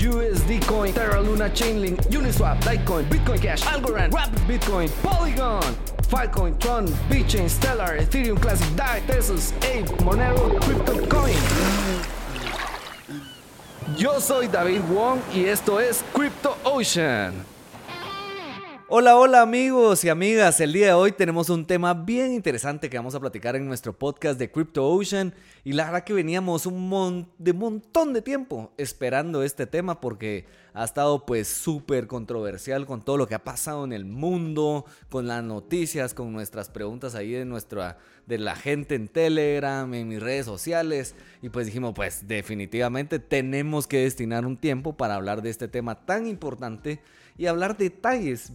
USD Coin, Terra Luna, Chainlink, Uniswap, Litecoin, Bitcoin Cash, Algorand, Rapid Bitcoin, Polygon, Filecoin, Tron, BitChain, Stellar, Ethereum Classic, DAI, Tesos, Ape, Monero, CryptoCoin. Yo soy David Wong y esto es Crypto Ocean. Hola, hola amigos y amigas. El día de hoy tenemos un tema bien interesante que vamos a platicar en nuestro podcast de Crypto Ocean. Y la verdad que veníamos un de montón de tiempo esperando este tema porque ha estado pues súper controversial con todo lo que ha pasado en el mundo, con las noticias, con nuestras preguntas ahí de nuestra de la gente en Telegram, en mis redes sociales y pues dijimos pues definitivamente tenemos que destinar un tiempo para hablar de este tema tan importante y hablar detalles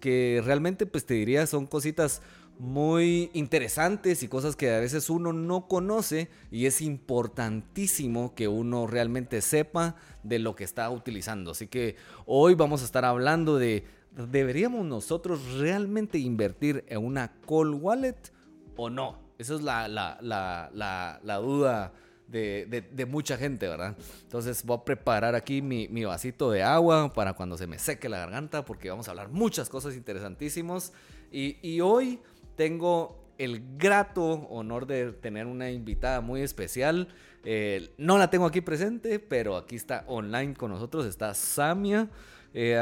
que realmente pues te diría son cositas muy interesantes y cosas que a veces uno no conoce y es importantísimo que uno realmente sepa de lo que está utilizando. Así que hoy vamos a estar hablando de, ¿deberíamos nosotros realmente invertir en una call wallet o no? Esa es la, la, la, la duda de, mucha gente, ¿verdad? Entonces voy a preparar aquí mi, vasito de agua para cuando se me seque la garganta, porque vamos a hablar muchas cosas interesantísimas. Y, hoy tengo el grato honor de tener una invitada muy especial. Eh, no la tengo aquí presente, pero aquí está online con nosotros, está Samia. Eh,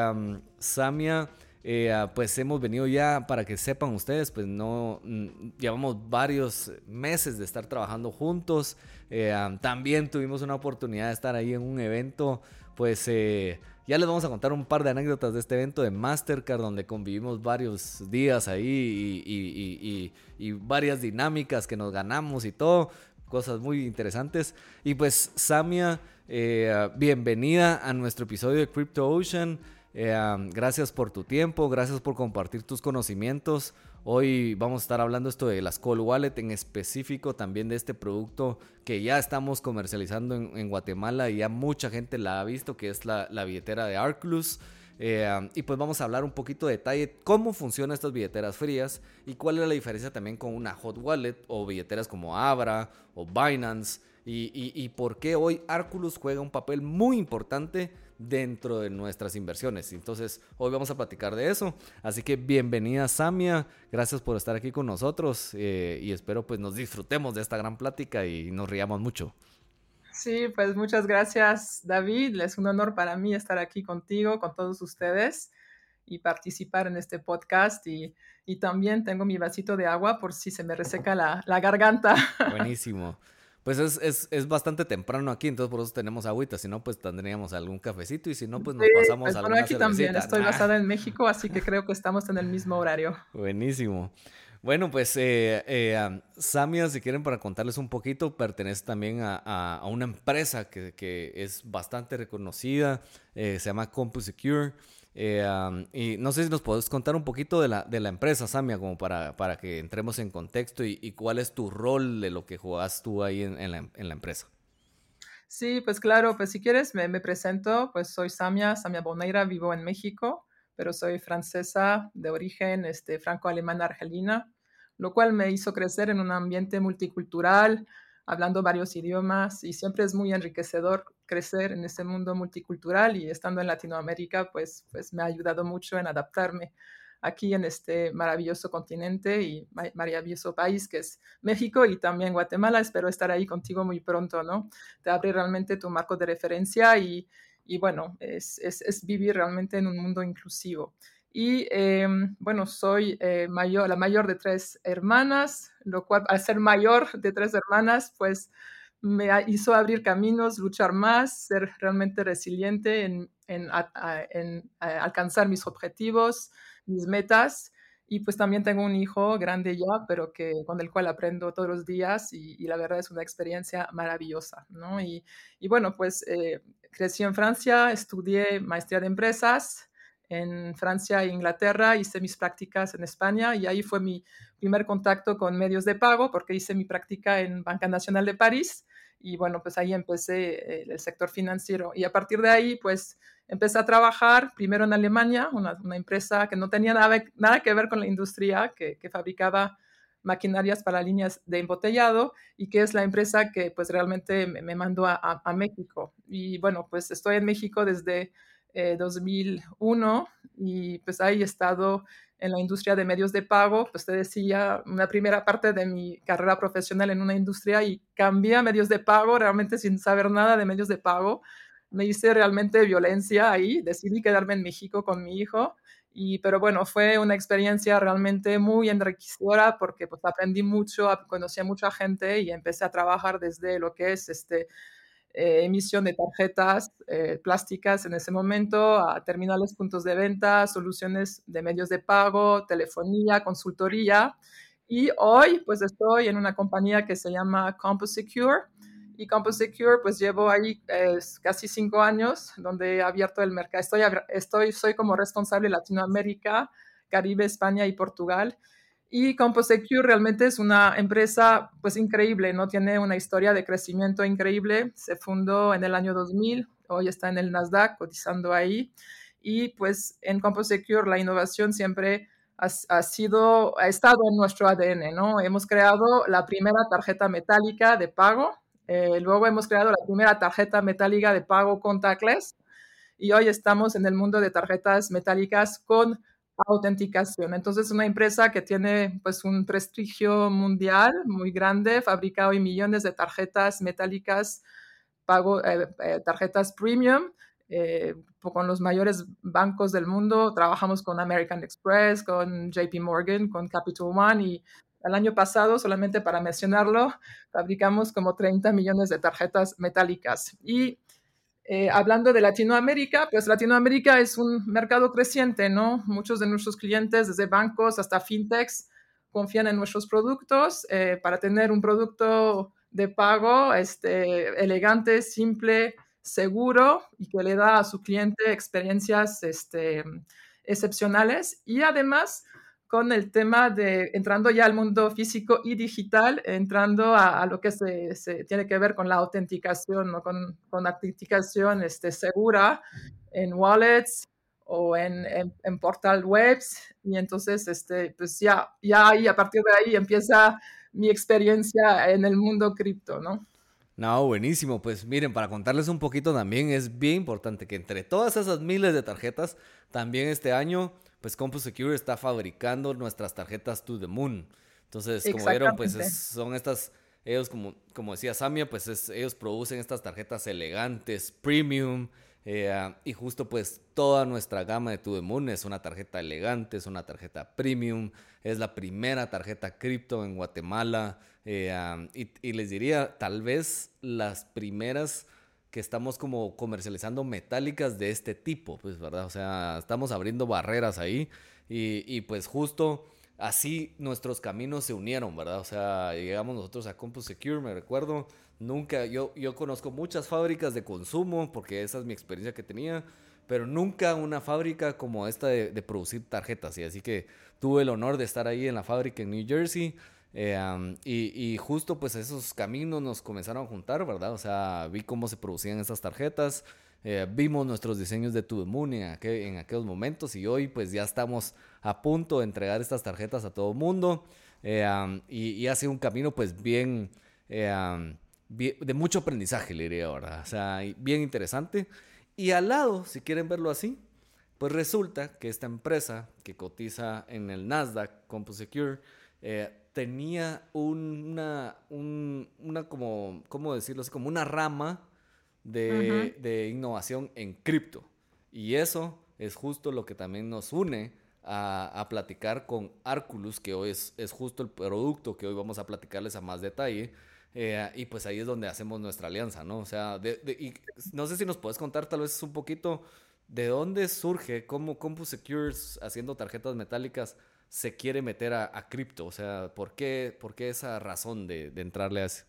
Samia eh, ah, pues hemos venido ya, para que sepan ustedes, pues no, mm, llevamos varios meses de estar trabajando juntos. Eh, ah, también tuvimos una oportunidad de estar ahí en un evento, pues eh, ya les vamos a contar un par de anécdotas de este evento de Mastercard, donde convivimos varios días ahí y, y varias dinámicas que nos ganamos y todo, cosas muy interesantes. Y pues Samia, bienvenida a nuestro episodio de Crypto Ocean. Eh, gracias por tu tiempo, gracias por compartir tus conocimientos. Hoy vamos a estar hablando esto de las Call Wallet, en específico también de este producto que ya estamos comercializando en, Guatemala y ya mucha gente la ha visto, que es la, billetera de Arclus. Eh, y pues vamos a hablar un poquito de detalle cómo funcionan estas billeteras frías y cuál es la diferencia también con una hot wallet o billeteras como Abra o Binance y, y por qué hoy Arculus juega un papel muy importante dentro de nuestras inversiones. Entonces, hoy vamos a platicar de eso. Así que bienvenida Samia, gracias por estar aquí con nosotros eh, y espero pues nos disfrutemos de esta gran plática y nos riamos mucho. Sí, pues muchas gracias David, es un honor para mí estar aquí contigo, con todos ustedes y participar en este podcast y, también tengo mi vasito de agua por si se me reseca la, la garganta. Buenísimo. Pues es, es, bastante temprano aquí, entonces por eso tenemos agüita. Si no, pues tendríamos algún cafecito y si no, pues nos pasamos pues, a alguna aquí también estoy basada en México, así que creo que estamos en el mismo horario. Buenísimo. Bueno, pues eh, eh, Samia, si quieren para contarles un poquito, pertenece también a, una empresa que, es bastante reconocida, eh, se llama CompuSecure. Eh, y no sé si nos puedes contar un poquito de la, de la empresa, Samia, como para, para que entremos en contexto y, cuál es tu rol de lo que juegas tú ahí en, la, en, la, empresa. Sí, pues claro, pues si quieres me, me, presento, pues soy Samia, Samia Boneira, vivo en México, pero soy francesa de origen este, franco-alemana argelina, lo cual me hizo crecer en un ambiente multicultural, hablando varios idiomas y siempre es muy enriquecedor crecer en este mundo multicultural y estando en Latinoamérica, pues, pues me ha ayudado mucho en adaptarme aquí en este maravilloso continente y maravilloso país que es México y también Guatemala. Espero estar ahí contigo muy pronto, ¿no? Te abre realmente tu marco de referencia y, y bueno, es, es, es, vivir realmente en un mundo inclusivo. Y em, bueno, soy eh, mayor, la mayor de tres hermanas, lo cual al ser mayor de tres hermanas, pues me hizo abrir caminos, luchar más, ser realmente resiliente en, en, en, alcanzar mis objetivos, mis metas. Y pues también tengo un hijo grande ya, pero que, con el cual aprendo todos los días y, y la verdad es una experiencia maravillosa, ¿no? Y, y bueno, pues eh, crecí en Francia, estudié maestría de empresas, en Francia e Inglaterra, hice mis prácticas en España y ahí fue mi primer contacto con medios de pago porque hice mi práctica en Banca Nacional de París y bueno, pues ahí empecé el sector financiero y a partir de ahí pues empecé a trabajar primero en Alemania, una, empresa que no tenía nada, nada, que ver con la industria, que, fabricaba maquinarias para líneas de embotellado y que es la empresa que pues realmente me, mandó a, a, México. Y bueno, pues estoy en México desde 2001 eh, y pues ahí he estado en la industria de medios de pago, pues te decía, una primera parte de mi carrera profesional en una industria y cambié a medios de pago realmente sin saber nada de medios de pago. Me hice realmente violencia ahí, decidí quedarme en México con mi hijo, y, pero bueno, fue una experiencia realmente muy enriquecedora porque pues aprendí mucho, conocí a mucha gente y empecé a trabajar desde lo que es este, eh, emisión de tarjetas eh, plásticas en ese momento, a terminales, puntos de venta, soluciones de medios de pago, telefonía, consultoría. Y hoy pues estoy en una compañía que se llama CompoSecure. Y CompoSecure pues llevo ahí eh, casi cinco años donde he abierto el mercado. Estoy, estoy, soy como responsable Latinoamérica, Caribe, España y Portugal. Y CompoSecure realmente es una empresa pues increíble, ¿no? Tiene una historia de crecimiento increíble. Se fundó en el año 2000, hoy está en el Nasdaq cotizando ahí. Y pues en CompoSecure la innovación siempre ha, sido, ha estado en nuestro ADN, ¿no? Hemos creado la primera tarjeta metálica de pago, eh, luego hemos creado la primera tarjeta metálica de pago contactless y hoy estamos en el mundo de tarjetas metálicas con autenticación. Entonces, es una empresa que tiene pues un prestigio mundial muy grande, fabrica hoy millones de tarjetas metálicas, pago, eh, eh, tarjetas premium, eh, con los mayores bancos del mundo. Trabajamos con American Express, con JP Morgan, con Capital One y el año pasado, solamente para mencionarlo, fabricamos como 30 millones de tarjetas metálicas. Y eh, hablando de Latinoamérica, pues Latinoamérica es un mercado creciente, ¿no? Muchos de nuestros clientes, desde bancos hasta fintechs, confían en nuestros productos eh, para tener un producto de pago este, elegante, simple, seguro y que le da a su cliente experiencias este, excepcionales. Y además, con el tema de entrando ya al mundo físico y digital, entrando a, lo que se, tiene que ver con la autenticación, ¿no? con, con autenticación este, segura en wallets o en, en, portal webs. Y entonces, este, pues ya, ya ahí, a partir de ahí empieza mi experiencia en el mundo cripto, ¿no? No, buenísimo. Pues miren, para contarles un poquito también, es bien importante que entre todas esas miles de tarjetas, también este año pues CompuSecure está fabricando nuestras tarjetas To The Moon. Entonces, como vieron, pues son estas, ellos como, como decía Samia, pues ellos producen estas tarjetas elegantes, premium, eh, y justo pues toda nuestra gama de To The Moon es una tarjeta elegante, es una tarjeta premium, es la primera tarjeta cripto en Guatemala, eh, y, y les diría, tal vez las primeras que estamos como comercializando metálicas de este tipo, pues, ¿verdad? O sea, estamos abriendo barreras ahí y, y pues justo así nuestros caminos se unieron, ¿verdad? O sea, llegamos nosotros a CompuSecure, me recuerdo, nunca, yo, yo conozco muchas fábricas de consumo, porque esa es mi experiencia que tenía, pero nunca una fábrica como esta de, de producir tarjetas, y así que tuve el honor de estar ahí en la fábrica en New Jersey, eh, y, justo pues esos caminos nos comenzaron a juntar, ¿verdad? O sea, vi cómo se producían estas tarjetas, eh, vimos nuestros diseños de To The Moon en, aquellos momentos y hoy pues ya estamos a punto de entregar estas tarjetas a todo el mundo eh, y, ha sido un camino pues bien, de mucho aprendizaje, le diría, ¿verdad? O sea, bien interesante. Y al lado, si quieren verlo así, pues resulta que esta empresa que cotiza en el Nasdaq, CompuSecure, eh, tenía una, una como, ¿cómo decirlo? Así, como una rama de, innovación en cripto. Y eso es justo lo que también nos une a, platicar con Arculus, que hoy es, es, justo el producto que hoy vamos a platicarles a más detalle. Eh, y pues ahí es donde hacemos nuestra alianza, ¿no? O sea, y no sé si nos puedes contar tal vez un poquito de dónde surge, cómo CompuSecure haciendo tarjetas metálicas se quiere meter a, cripto? O sea, ¿por qué, ¿por qué esa razón de, entrarle a ese?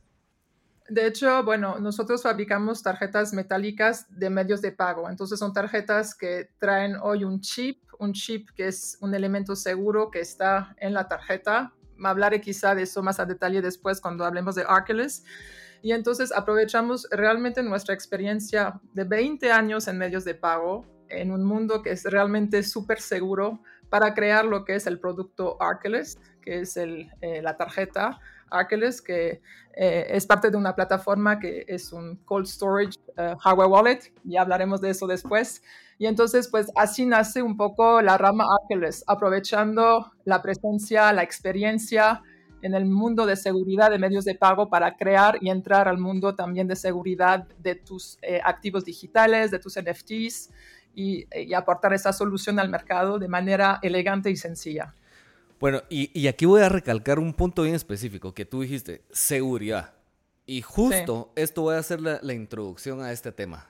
De hecho, bueno, nosotros fabricamos tarjetas metálicas de medios de pago. Entonces son tarjetas que traen hoy un chip, un chip que es un elemento seguro que está en la tarjeta. Hablaré quizá de eso más a detalle después cuando hablemos de Arculus. Y entonces aprovechamos realmente nuestra experiencia de 20 años en medios de pago en un mundo que es realmente súper seguro para crear lo que es el producto Arculus, que es eh, la tarjeta Arculus, que eh, es parte de una plataforma que es un cold storage eh, hardware wallet. Ya hablaremos de eso después. Y entonces, pues así nace un poco la rama Arculus, aprovechando la presencia, la experiencia en el mundo de seguridad de medios de pago para crear y entrar al mundo también de seguridad de tus activos digitales, de tus NFTs y, y aportar esa solución al mercado de manera elegante y sencilla. Bueno, y, aquí voy a recalcar un punto bien específico que tú dijiste, seguridad. Y justo esto voy a hacer la, introducción a este tema.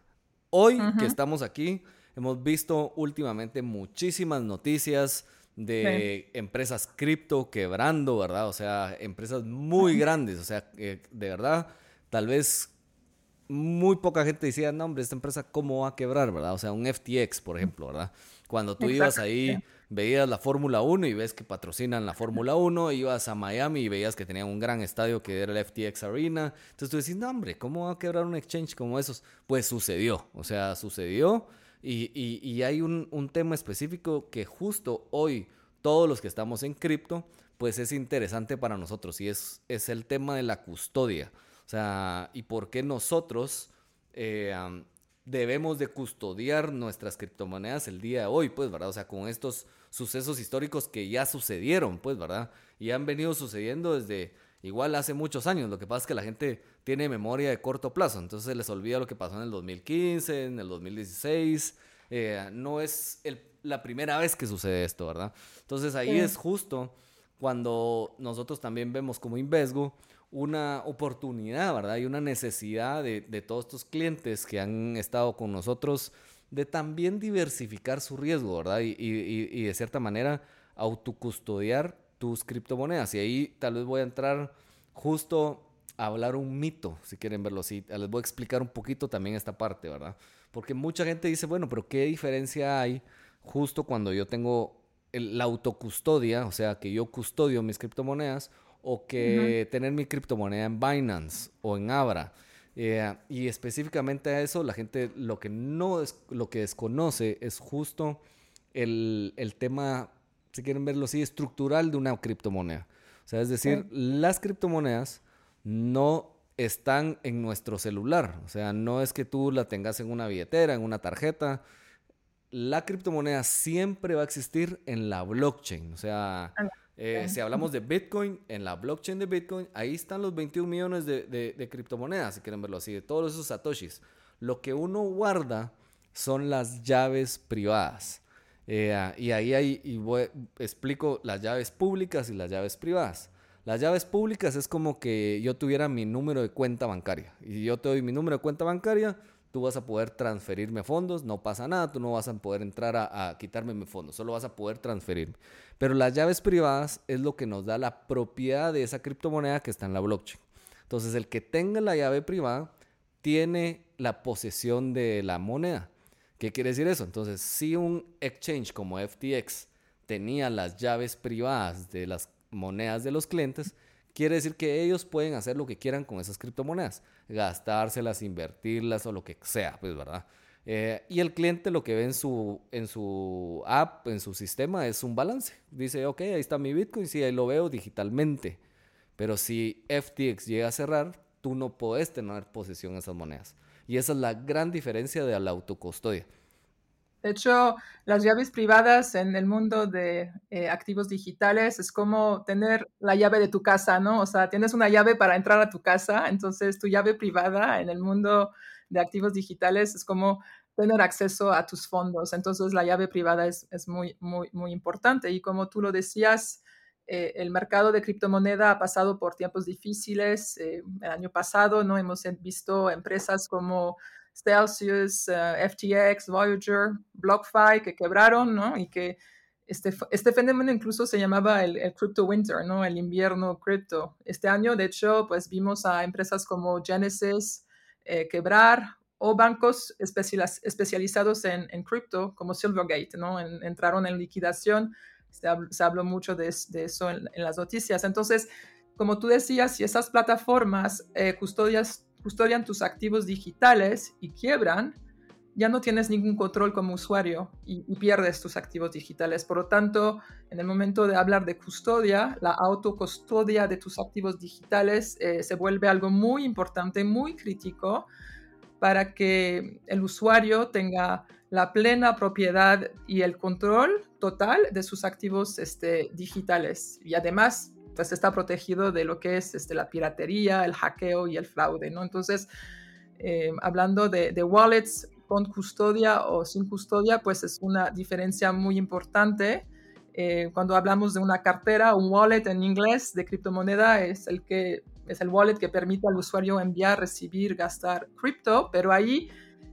Hoy que estamos aquí, hemos visto últimamente muchísimas noticias de empresas cripto quebrando, ¿verdad? O sea, empresas muy grandes, o sea, de verdad, tal vez muy poca gente decía, no, hombre, esta empresa, ¿cómo va a quebrar, verdad? O sea, un FTX, por ejemplo, ¿verdad? Cuando tú ibas ahí veías la Fórmula 1 y ves que patrocinan la Fórmula 1, ibas a Miami y veías que tenían un gran estadio que era el FTX Arena. Entonces tú decís, no, hombre, ¿cómo va a quebrar un exchange como esos? Pues sucedió, o sea, sucedió y, y, hay un, un, tema específico que justo hoy todos los que estamos en cripto, pues es interesante para nosotros y es, es el tema de la custodia. O sea, y por qué nosotros... Eh, debemos de custodiar nuestras criptomonedas el día de hoy, pues, ¿verdad? O sea, con estos sucesos históricos que ya sucedieron, pues, ¿verdad? Y han venido sucediendo desde igual hace muchos años. Lo que pasa es que la gente tiene memoria de corto plazo, entonces les olvida lo que pasó en el 2015, en el 2016. Eh, no es la primera vez que sucede esto, ¿verdad? Entonces ahí es justo cuando nosotros también vemos como Invesgo una oportunidad, ¿verdad? Y una necesidad de, todos estos clientes que han estado con nosotros de también diversificar su riesgo, ¿verdad? Y, de cierta manera autocustodiar tus criptomonedas. Y ahí tal vez voy a entrar justo a hablar un mito, si quieren verlo así. Les voy a explicar un poquito también esta parte, ¿verdad? Porque mucha gente dice, bueno, pero ¿qué diferencia hay justo cuando yo tengo la autocustodia, o sea, que yo custodio mis criptomonedas, o que tener mi criptomoneda en Binance o en Abra. Eh, y específicamente a eso, la gente lo que no es, lo que desconoce es justo el, el tema, si quieren verlo así, estructural de una criptomoneda. O sea, es decir, las criptomonedas no están en nuestro celular. O sea, no es que tú la tengas en una billetera, en una tarjeta. La criptomoneda siempre va a existir en la blockchain. O sea, eh, si hablamos de Bitcoin, en la blockchain de Bitcoin, ahí están los 21 millones de, criptomonedas, si quieren verlo así, de todos esos satoshis. Lo que uno guarda son las llaves privadas. Eh, y ahí hay, y explico las llaves públicas y las llaves privadas. Las llaves públicas es como que yo tuviera mi número de cuenta bancaria. Y yo te doy mi número de cuenta bancaria, tú vas a poder transferirme fondos, no pasa nada, tú no vas a poder entrar a, a quitarme mis fondos, solo vas a poder transferirme. Pero las llaves privadas es lo que nos da la propiedad de esa criptomoneda que está en la blockchain. Entonces, el que tenga la llave privada tiene la posesión de la moneda. ¿Qué quiere decir eso? Entonces, si un exchange como FTX tenía las llaves privadas de las monedas de los clientes, quiere decir que ellos pueden hacer lo que quieran con esas criptomonedas, gastárselas, invertirlas o lo que sea, pues, ¿verdad? Eh, y el cliente lo que ve en su, en su app, en su sistema, es un balance. Dice, ok, ahí está mi Bitcoin, sí, ahí lo veo digitalmente. Pero si FTX llega a cerrar, tú no puedes tener posesión de esas monedas. Y esa es la gran diferencia de la autocustodia. De hecho, las llaves privadas en el mundo de eh, activos digitales es como tener la llave de tu casa, ¿no? O sea, tienes una llave para entrar a tu casa, entonces tu llave privada en el mundo de activos digitales es como tener acceso a tus fondos. Entonces la llave privada es, muy, muy, muy importante. Y como tú lo decías, eh, el mercado de criptomoneda ha pasado por tiempos difíciles. Eh, el año pasado no hemos visto empresas como Celsius, eh, FTX, Voyager, BlockFi que quebraron, ¿no? Y que este, este fenómeno incluso se llamaba el, crypto winter, ¿no? El invierno cripto. Este año, de hecho, pues vimos a empresas como Genesis eh, quebrar o bancos especializados en, en cripto como Silvergate, ¿no? entraron en liquidación. Se, habló mucho de, eso en, las noticias. Entonces, como tú decías, si esas plataformas eh, custodian tus activos digitales y quiebran, ya no tienes ningún control como usuario y, pierdes tus activos digitales. Por lo tanto, en el momento de hablar de custodia, la autocustodia de tus activos digitales eh, se vuelve algo muy importante, muy crítico para que el usuario tenga la plena propiedad y el control total de sus activos este, digitales. Y además, pues está protegido de lo que es este, la piratería, el hackeo y el fraude, ¿no? Entonces, eh, hablando de, wallets con custodia o sin custodia, pues es una diferencia muy importante. Eh, cuando hablamos de una cartera, un wallet en inglés de criptomoneda es el que es el wallet que permite al usuario enviar, recibir, gastar cripto, pero ahí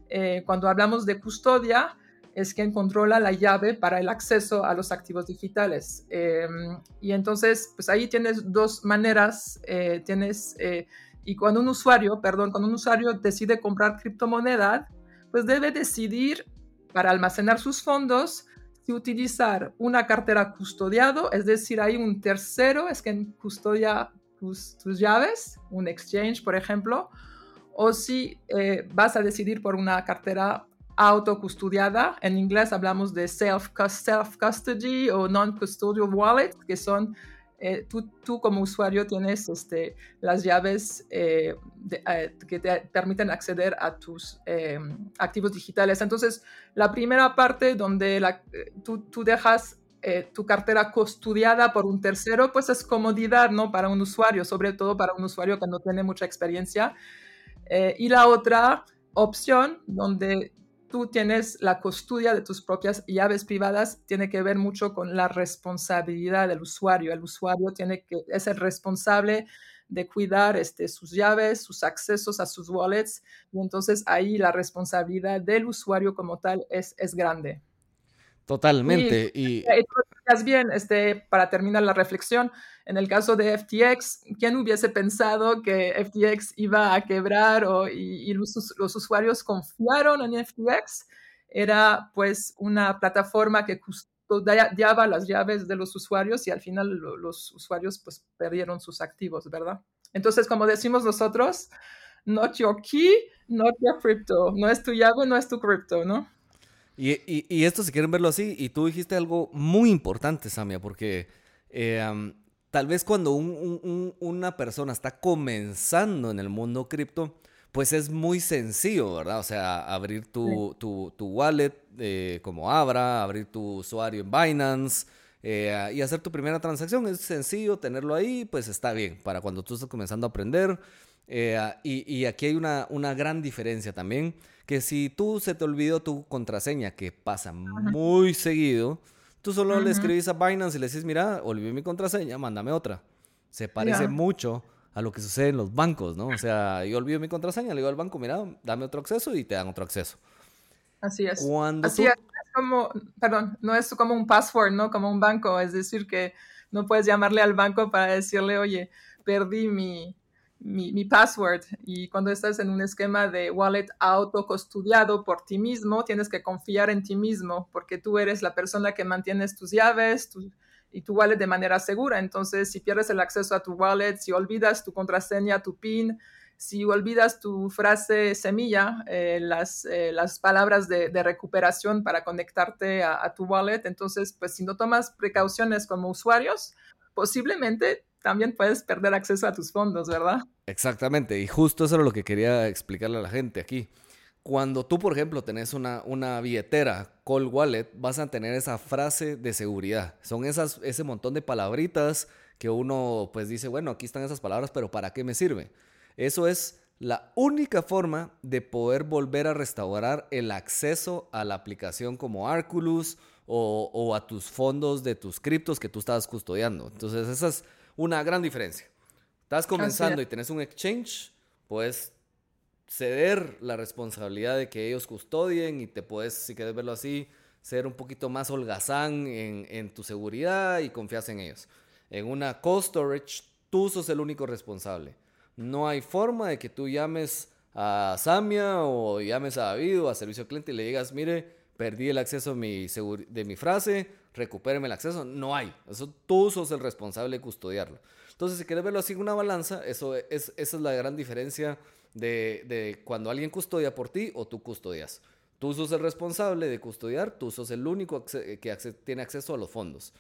eh, cuando hablamos de custodia es quien controla la llave para el acceso a los activos digitales. Em, y entonces, pues ahí tienes dos maneras, eh, tienes, y cuando un usuario, perdón, cuando un usuario decide comprar criptomoneda, pues debe decidir para almacenar sus fondos si utilizar una cartera custodiado, es decir, hay un tercero, es quien custodia tus, llaves, un exchange, por ejemplo, o si eh, vas a decidir por una cartera autocustodiada. En inglés hablamos de self-custody o non-custodial wallet, que son eh, tú, como usuario tienes este, las llaves eh, eh, que te permiten acceder a tus activos digitales. Entonces, la primera parte donde tú, dejas tu cartera custodiada por un tercero, pues es comodidad, ¿no? Para un usuario, sobre todo para un usuario que no tiene mucha experiencia. y la otra opción donde tú tienes la custodia de tus propias llaves privadas, tiene que ver mucho con la responsabilidad del usuario. El usuario tiene que, es el responsable de cuidar este, sus llaves, sus accesos a sus wallets, y entonces ahí la responsabilidad del usuario como tal es, es grande. Totalmente. Y, bien, este, para terminar la reflexión, en el caso de FTX, ¿quién hubiese pensado que FTX iba a quebrar o, y, los, usuarios confiaron en FTX? Era pues una plataforma que custodiaba las llaves de los usuarios y al final los usuarios pues perdieron sus activos, ¿verdad? Entonces, como decimos nosotros, not your key, not your crypto. No es tu llave, no es tu crypto, ¿no? Y, esto, si quieren verlo así, y tú dijiste algo muy importante, Samia, porque eh, tal vez cuando una persona está comenzando en el mundo cripto, pues es muy sencillo, ¿verdad? O sea, abrir tu, wallet eh, como Abra, abrir tu usuario en Binance eh, y hacer tu primera transacción. Es sencillo tenerlo ahí, pues está bien para cuando tú estás comenzando a aprender. Y, aquí hay una, una gran diferencia también que si tú se te olvidó tu contraseña, que pasa muy seguido, tú solo le escribes a Binance y le dices, mira, olvidé mi contraseña, mándame otra. Se parece mucho a lo que sucede en los bancos, ¿no? O sea, yo olvido mi contraseña, le digo al banco, mira, dame otro acceso y te dan otro acceso. Así es. Así es. como, perdón, no es como un password, ¿no? Como un banco, es decir, que no puedes llamarle al banco para decirle, oye, perdí mi, mi, password. Y cuando estás en un esquema de wallet autocustodiado por ti mismo, tienes que confiar en ti mismo, porque tú eres la persona que mantienes tus llaves y tu wallet de manera segura. Entonces, si pierdes el acceso a tu wallet, si olvidas tu contraseña, tu PIN, si olvidas tu frase semilla, eh, las, eh, las palabras de, recuperación para conectarte a, a tu wallet, entonces, pues si no tomas precauciones como usuarios, posiblemente también puedes perder acceso a tus fondos, ¿verdad? Exactamente, y justo eso era lo que quería explicarle a la gente aquí. Cuando tú, por ejemplo, tenés una, una billetera, Call Wallet, vas a tener esa frase de seguridad. Son esas, ese montón de palabritas que uno pues dice, bueno, aquí están esas palabras, pero ¿para qué me sirve? Eso es la única forma de poder volver a restaurar el acceso a la aplicación como Arculus o, o a tus fondos de tus criptos que tú estabas custodiando. Entonces, esas una gran diferencia. Estás comenzando y tenés un exchange, puedes ceder la responsabilidad de que ellos custodien y te puedes, si quieres verlo así, ser un poquito más holgazán en, en tu seguridad y confías en ellos. En una cold storage, tú sos el único responsable. No hay forma de que tú llames a Samia o llames a David o a servicio al cliente y le digas, mire, perdí el acceso a mi de mi frase, recupéreme el acceso. No hay. Eso tú sos el responsable de custodiarlo. Entonces, si quieres verlo así en una balanza, eso es, esa es la gran diferencia de, de cuando alguien custodia por ti o tú custodias. Tú sos el responsable de custodiar, tú sos el único que tiene acceso a los fondos.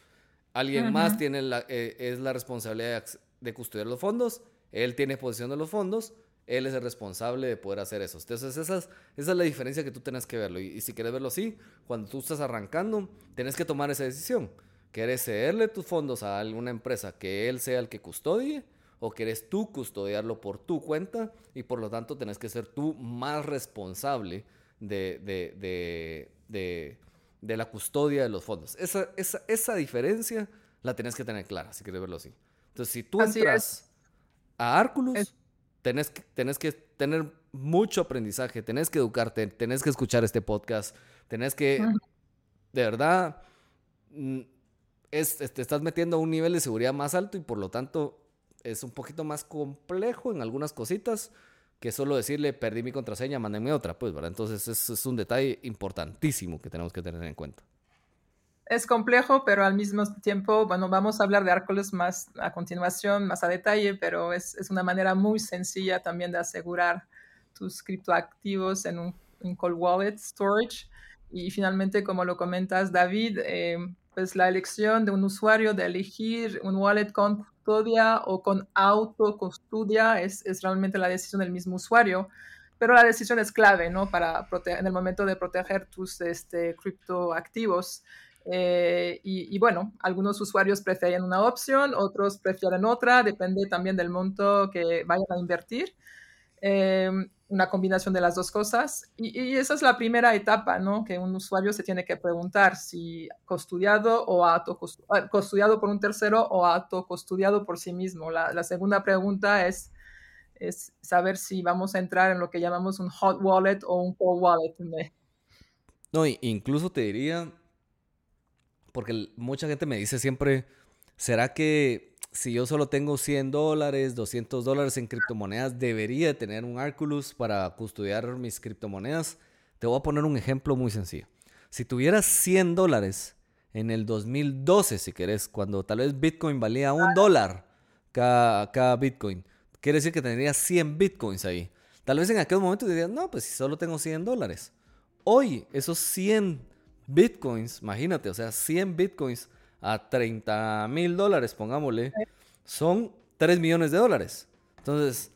Alguien más tiene la, eh, es la responsabilidad de custodiar los fondos, él tiene posición de los fondos, él es el responsable de poder hacer eso. Entonces, esa es, esa es la diferencia que tú tienes que verlo. Y, si quieres verlo así, cuando tú estás arrancando, tienes que tomar esa decisión. ¿Quieres cederle tus fondos a alguna empresa que él sea el que custodie? ¿O quieres tú custodiarlo por tu cuenta? Y por lo tanto, tenés que ser tú más responsable de, de, de, de la custodia de los fondos. Esa, esa, esa diferencia la tienes que tener clara, si quieres verlo así. Entonces, si tú entras a Arculus, tenés, que, tener mucho aprendizaje, tenés que educarte, tenés que escuchar este podcast, tenés que, de verdad, mm, es, te estás metiendo a un nivel de seguridad más alto y por lo tanto es un poquito más complejo en algunas cositas que solo decirle perdí mi contraseña, mándenme otra, pues, ¿verdad? Entonces es, es un detalle importantísimo que tenemos que tener en cuenta. Es complejo, pero al mismo tiempo, bueno, vamos a hablar de Arculus más a continuación, más a detalle, pero es, es una manera muy sencilla también de asegurar tus criptoactivos en un cold wallet storage. Y finalmente, como lo comentas, David, eh, pues la elección de un usuario de elegir un wallet con custodia o con autocustodia es, es realmente la decisión del mismo usuario, pero la decisión es clave, ¿no? Para en el momento de proteger tus este, criptoactivos. Eh, y, bueno, algunos usuarios prefieren una opción, otros prefieren otra, depende también del monto que vayan a invertir. Eh, una combinación de las dos cosas. Y, esa es la primera etapa, ¿no? Que un usuario se tiene que preguntar si custodiado o custodiado por un tercero o autocustodiado por sí mismo. La, segunda pregunta es, es saber si vamos a entrar en lo que llamamos un hot wallet o un cold wallet. No, incluso te diría, porque mucha gente me dice siempre, ¿será que si yo solo tengo 100 dólares, 200 dólares en criptomonedas, debería tener un Arculus para custodiar mis criptomonedas. Te voy a poner un ejemplo muy sencillo. Si tuvieras 100 dólares en el 2012, si querés, cuando tal vez Bitcoin valía un dólar cada, Bitcoin, quiere decir que tendrías 100 Bitcoins ahí. Tal vez en aquel momento dirías, no, pues si solo tengo 100 dólares. Hoy, esos 100 Bitcoins, imagínate, o sea, 100 Bitcoins a 30 mil dólares, pongámosle, son 3 millones de dólares. Entonces,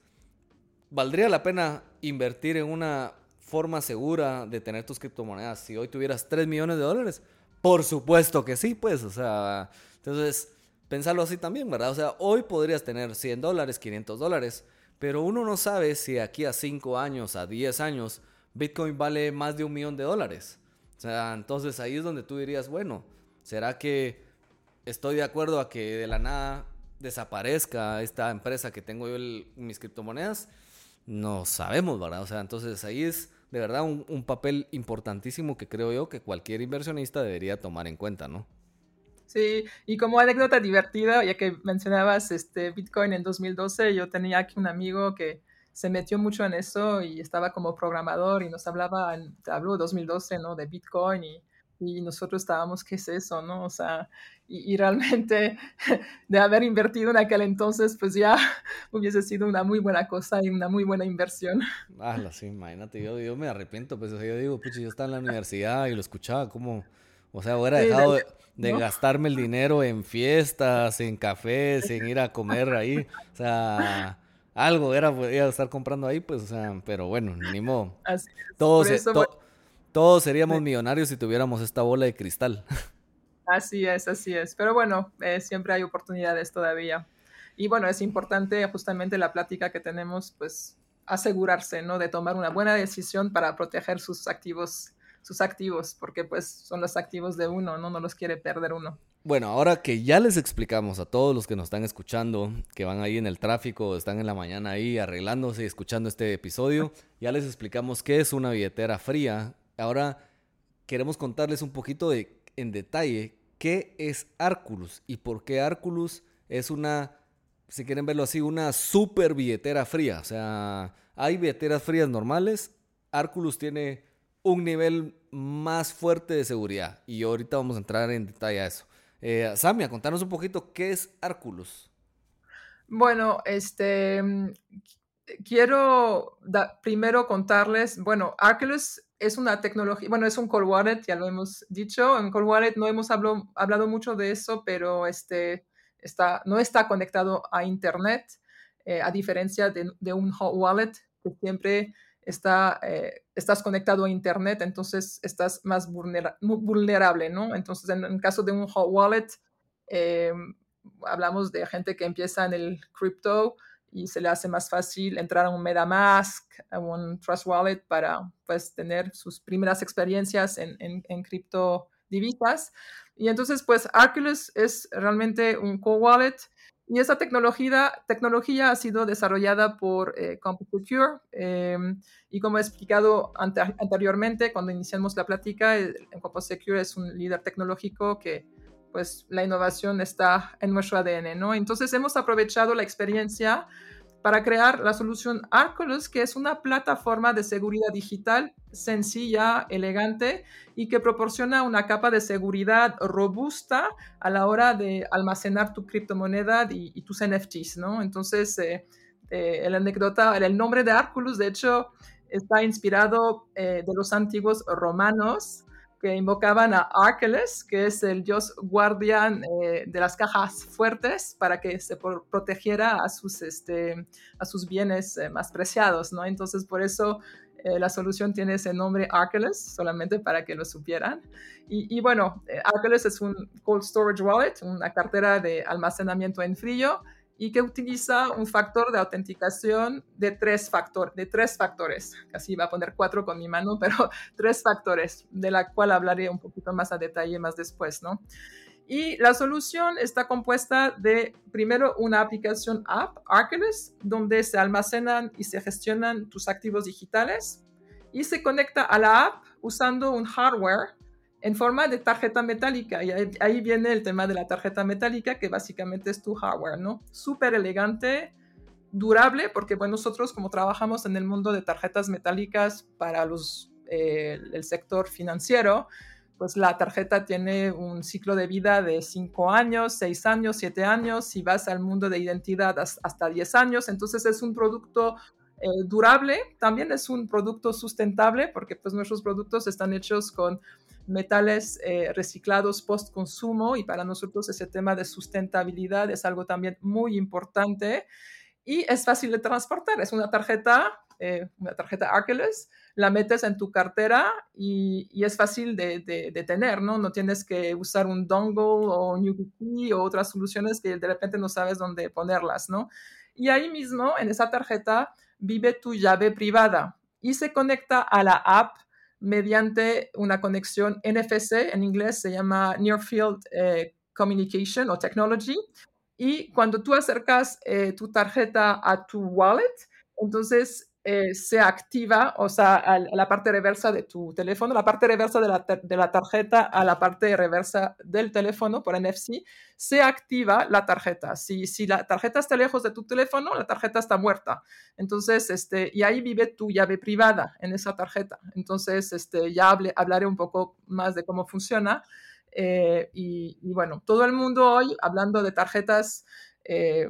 ¿valdría la pena invertir en una forma segura de tener tus criptomonedas si hoy tuvieras 3 millones de dólares? Por supuesto que sí, pues, o sea, entonces, pensarlo así también, ¿verdad? O sea, hoy podrías tener 100 dólares, 500 dólares, pero uno no sabe si aquí a 5 años, a 10 años, Bitcoin vale más de un millón de dólares. O sea, entonces ahí es donde tú dirías, bueno, ¿será que estoy de acuerdo a que de la nada desaparezca esta empresa que tengo yo mis criptomonedas, no sabemos, ¿verdad? O sea, entonces ahí es de verdad un, papel importantísimo que creo yo que cualquier inversionista debería tomar en cuenta, ¿no? Sí, y como anécdota divertida, ya que mencionabas este Bitcoin en 2012, yo tenía aquí un amigo que se metió mucho en eso y estaba como programador y nos hablaba, te hablo 2012, ¿no? De Bitcoin y y nosotros estábamos, ¿qué es eso? ¿no? O sea, y, realmente de haber invertido en aquel entonces, pues ya hubiese sido una muy buena cosa y una muy buena inversión. Ah, sí, imagínate, yo, yo me arrepiento, pues yo digo, pucha, yo estaba en la universidad y lo escuchaba como, o sea, hubiera dejado de, gastarme el dinero en fiestas, en cafés, en ir a comer ahí, o sea algo era podía estar comprando ahí, pues, o sea, pero bueno, ni modo. Así es. Todos seríamos millonarios si tuviéramos esta bola de cristal. Así es, así es. Pero bueno, eh, siempre hay oportunidades todavía. Y bueno, es importante justamente la plática que tenemos, pues asegurarse, ¿no? De tomar una buena decisión para proteger sus activos, sus activos, porque pues son los activos de uno, ¿no? No los quiere perder uno. Bueno, ahora que ya les explicamos a todos los que nos están escuchando, que van ahí en el tráfico, están en la mañana ahí arreglándose y escuchando este episodio, ya les explicamos qué es una billetera fría Ahora, queremos contarles un poquito de, en detalle qué es Arculus y por qué Arculus es una, si quieren verlo así, una super billetera fría. O sea, hay billeteras frías normales, Arculus tiene un nivel más fuerte de seguridad y ahorita vamos a entrar en detalle a eso. Eh, Samia, contanos un poquito qué es Arculus. Bueno, este, quiero primero contarles, bueno, Arculus es una tecnología, bueno, es un cold wallet, ya lo hemos dicho, en cold wallet no hemos hablado mucho de eso, pero este, está, no está conectado a Internet, eh, a diferencia de, de, un hot wallet que siempre está, eh, estás conectado a Internet, entonces estás más vulnerable, ¿no? Entonces, en el caso de un hot wallet, eh, hablamos de gente que empieza en el crypto y se le hace más fácil entrar a un MetaMask, a un Trust Wallet para pues tener sus primeras experiencias en, en, en criptodivisas. Y entonces pues Arculus es realmente un co-wallet y esa tecnología, tecnología ha sido desarrollada por eh, CompuSecure em, y como he explicado anteriormente cuando iniciamos la plática, CompuSecure es un líder tecnológico que pues la innovación está en nuestro ADN, ¿no? Entonces hemos aprovechado la experiencia para crear la solución Arculus, que es una plataforma de seguridad digital sencilla, elegante y que proporciona una capa de seguridad robusta a la hora de almacenar tu criptomoneda y, tus NFTs, ¿no? Entonces, eh, eh, el anécdota, el nombre de Arculus, de hecho, está inspirado eh, de los antiguos romanos que invocaban a Arkeles, que es el dios guardián eh, de las cajas fuertes, para que se protegiera a sus, este, a sus bienes eh, más preciados, ¿no? Entonces, por eso eh, la solución tiene ese nombre Arkeles, solamente para que lo supieran. Y, y bueno, Arkeles es un cold storage wallet, una cartera de almacenamiento en frío, y que utiliza un factor de autenticación de tres, factor, de tres factores. Casi iba a poner cuatro con mi mano, pero tres factores, de la cual hablaré un poquito más a detalle más después, ¿no? Y la solución está compuesta de, primero, una aplicación app, Arculus, donde se almacenan y se gestionan tus activos digitales y se conecta a la app usando un hardware en forma de tarjeta metálica. Y ahí, viene el tema de la tarjeta metálica, que básicamente es tu hardware, ¿no? Súper elegante, durable, porque bueno, nosotros como trabajamos en el mundo de tarjetas metálicas para los, eh, el sector financiero, pues la tarjeta tiene un ciclo de vida de 5 años, 6 años, 7 años, si vas al mundo de identidad hasta 10 años, entonces es un producto eh, durable, también es un producto sustentable, porque pues nuestros productos están hechos con metales eh, reciclados post consumo y para nosotros ese tema de sustentabilidad es algo también muy importante y es fácil de transportar. Es una tarjeta, eh, una tarjeta Arculus, la metes en tu cartera y, es fácil de, de, tener, ¿no? No tienes que usar un dongle o un YubiKey o otras soluciones que de repente no sabes dónde ponerlas, ¿no? Y ahí mismo, en esa tarjeta, vive tu llave privada y se conecta a la app mediante una conexión NFC, en inglés se llama Near Field eh, Communication o Technology. Y cuando tú acercas eh, tu tarjeta a tu wallet, entonces eh, se activa, o sea, la parte reversa de tu teléfono, la parte reversa de la, de la, tarjeta a la parte reversa del teléfono por NFC, se activa la tarjeta. Si, si la tarjeta está lejos de tu teléfono, la tarjeta está muerta. Entonces, este, y ahí vive tu llave privada en esa tarjeta. Entonces, este, ya hablaré un poco más de cómo funciona. Eh, y, bueno, todo el mundo hoy, hablando de tarjetas eh,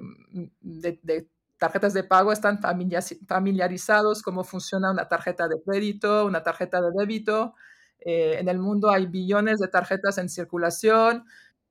de, de tarjetas de pago están familiarizados cómo funciona una tarjeta de crédito, una tarjeta de débito. Eh, en el mundo hay billones de tarjetas en circulación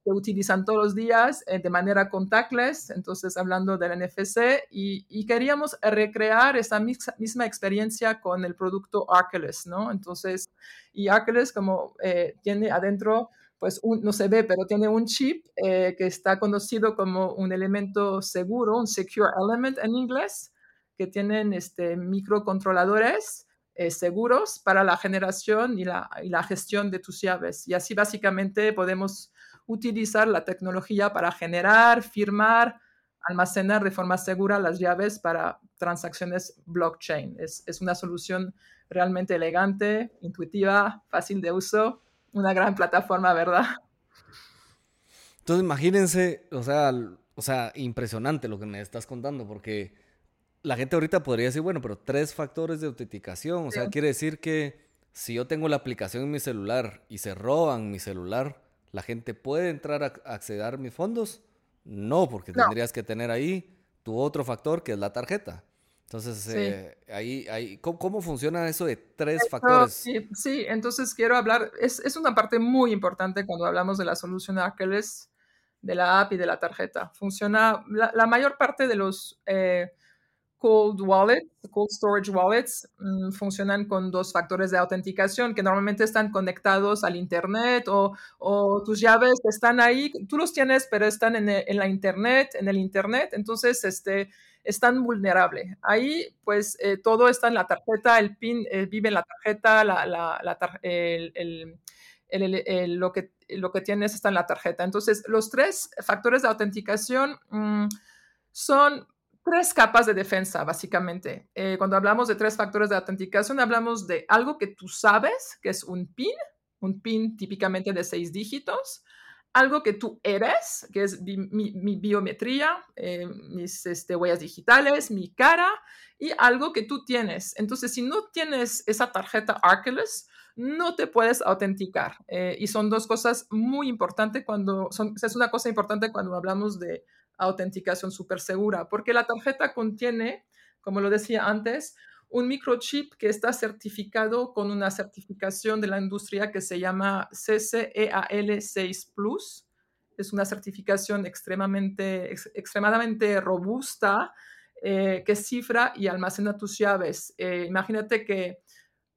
que utilizan todos los días eh, de manera contactless, entonces hablando del NFC, y, queríamos recrear esa misma, experiencia con el producto Arculus, ¿no? Entonces, y como eh, tiene adentro pues no se ve, pero tiene un chip eh, que está conocido como un elemento seguro, un secure element en inglés, que tienen este, microcontroladores eh, seguros para la generación y la, y la gestión de tus llaves. Y así básicamente podemos utilizar la tecnología para generar, firmar, almacenar de forma segura las llaves para transacciones blockchain. Es, es una solución realmente elegante, intuitiva, fácil de uso, una gran plataforma, ¿verdad? Entonces imagínense, o sea, o sea, impresionante lo que me estás contando, porque la gente ahorita podría decir, bueno, pero tres factores de autenticación, o sea, quiere decir que si yo tengo la aplicación en mi celular y se roban mi celular, ¿la gente puede entrar a acceder a mis fondos? No, porque tendrías que tener ahí tu otro factor que es la tarjeta. Entonces, eh, ahí, ahí ¿cómo, funciona eso de tres factores? Sí, sí, entonces quiero hablar, es, es, una parte muy importante cuando hablamos de la solución Arkeles, de la app y de la tarjeta. Funciona, la, mayor parte de los eh, cold wallets, cold storage wallets, mm, funcionan con dos factores de autenticación que normalmente están conectados al Internet o, o tus llaves están ahí, tú los tienes, pero están en, en la Internet, en el Internet, entonces, este es tan vulnerable. Ahí, pues, eh, todo está en la tarjeta, el PIN eh, vive en la tarjeta, lo, que, lo que tienes está en la tarjeta. Entonces, los tres factores de autenticación mm, son tres capas de defensa, básicamente. Eh, cuando hablamos de tres factores de autenticación, hablamos de algo que tú sabes, que es un PIN, un PIN típicamente de seis dígitos, algo que tú eres, que es mi, biometría, eh, mis este, huellas digitales, mi cara, y algo que tú tienes. Entonces, si no tienes esa tarjeta Arculus, no te puedes autenticar. Eh, y son dos cosas muy importantes cuando, es una cosa importante cuando hablamos de autenticación súper segura, porque la tarjeta contiene, como lo decía antes, un microchip que está certificado con una certificación de la industria que se llama CCEAL6 Plus. Es una certificación extremadamente, extremadamente robusta eh, que cifra y almacena tus llaves. Eh, imagínate que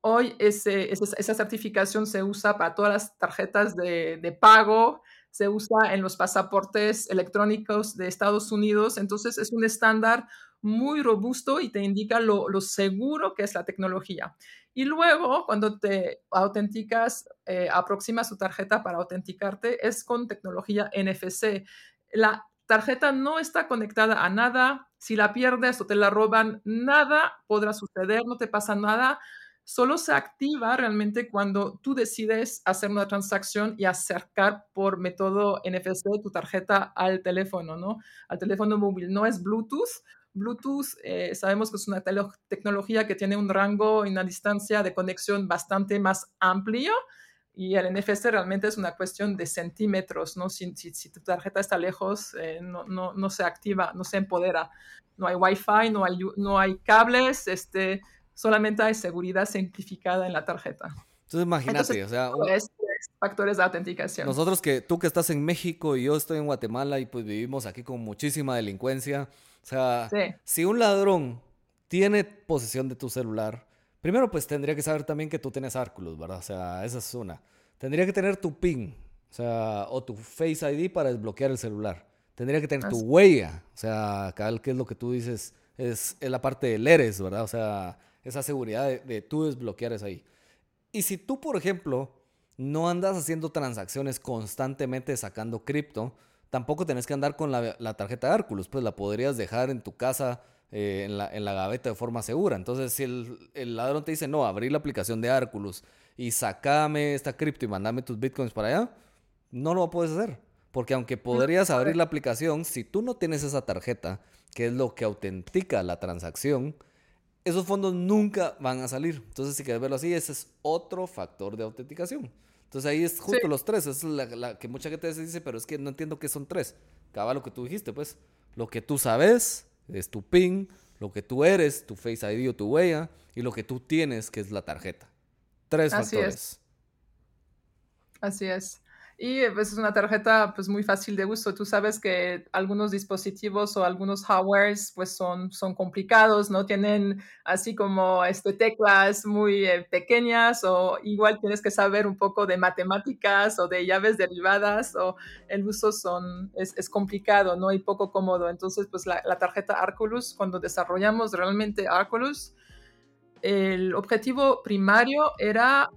hoy esa certificación se usa para todas las tarjetas de, de pago, se usa en los pasaportes electrónicos de Estados Unidos, entonces es un estándar muy robusto y te indica lo, seguro que es la tecnología. Y luego, cuando te autenticas, eh, aproximas tu tarjeta para autenticarte, es con tecnología NFC. La tarjeta no está conectada a nada. Si la pierdes o te la roban, nada podrá suceder, no te pasa nada. Solo se activa realmente cuando tú decides hacer una transacción y acercar por método NFC tu tarjeta al teléfono, ¿no? Al teléfono móvil. No es Bluetooth, Bluetooth eh, sabemos que es una tecnología que tiene un rango y una distancia de conexión bastante más amplio y el NFC realmente es una cuestión de centímetros, ¿no? Si, tu tarjeta está lejos, eh, no, no, no, se activa, no se empodera. No hay Wi-Fi, no hay, no hay cables, este, solamente hay seguridad simplificada en la tarjeta. Entonces imagínate, o sea... factores de autenticación. Nosotros que tú que estás en México y yo estoy en Guatemala y pues vivimos aquí con muchísima delincuencia, o sea, si un ladrón tiene posesión de tu celular, primero pues tendría que saber también que tú tienes Arculus, ¿verdad? O sea, esa es una. Tendría que tener tu PIN, o sea, o tu Face ID para desbloquear el celular. Tendría que tener tu huella, o sea, cada que es lo que tú dices, es, la parte del ERES, ¿verdad? O sea, esa seguridad de, tú desbloquear eso ahí. Y si tú, por ejemplo, no andas haciendo transacciones constantemente sacando cripto, tampoco tenés que andar con la, tarjeta de Hércules, pues la podrías dejar en tu casa eh, en, la, en, la, gaveta de forma segura. Entonces, si el, ladrón te dice, no, abrí la aplicación de Hércules y sacame esta cripto y mandame tus bitcoins para allá, no lo puedes hacer. Porque aunque podrías abrir la aplicación, si tú no tienes esa tarjeta, que es lo que autentica la transacción, esos fondos nunca van a salir. Entonces, si quieres verlo así, ese es otro factor de autenticación. Entonces ahí es justo los tres. Es la, que mucha gente dice, pero es que no entiendo qué son tres. Acaba lo que tú dijiste, pues. Lo que tú sabes es tu PIN, lo que tú eres, tu Face ID o tu huella, y lo que tú tienes, que es la tarjeta. Tres Así factores. Es. Así es. Y pues, es una tarjeta pues muy fácil de uso. Tú sabes que algunos dispositivos o algunos hardwares pues son, son complicados, ¿no? Tienen así como este, teclas muy eh, pequeñas o igual tienes que saber un poco de matemáticas o de llaves derivadas o el uso son, es, es complicado, ¿no? Y poco cómodo. Entonces pues la, la tarjeta Arculus, cuando desarrollamos realmente Arculus, el objetivo primario era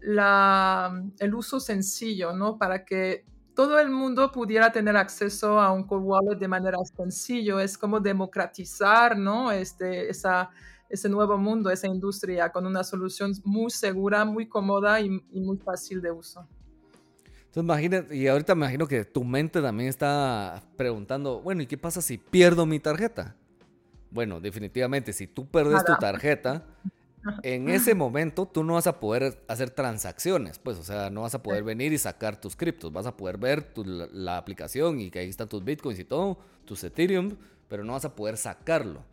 la, el uso sencillo, ¿no? Para que todo el mundo pudiera tener acceso a un cold wallet de manera sencillo. Es como democratizar, ¿no? Este, esa, ese nuevo mundo, esa industria, con una solución muy segura, muy cómoda y, muy fácil de uso. Entonces imagínate, y ahorita me imagino que tu mente también está preguntando, bueno, ¿y qué pasa si pierdo mi tarjeta? Bueno, definitivamente, si tú perdes tu tarjeta, en ese momento tú no vas a poder hacer transacciones, pues, o sea, no vas a poder venir y sacar tus criptos, vas a poder ver la, aplicación y que ahí están tus bitcoins y todo, tus Ethereum, pero no vas a poder sacarlo.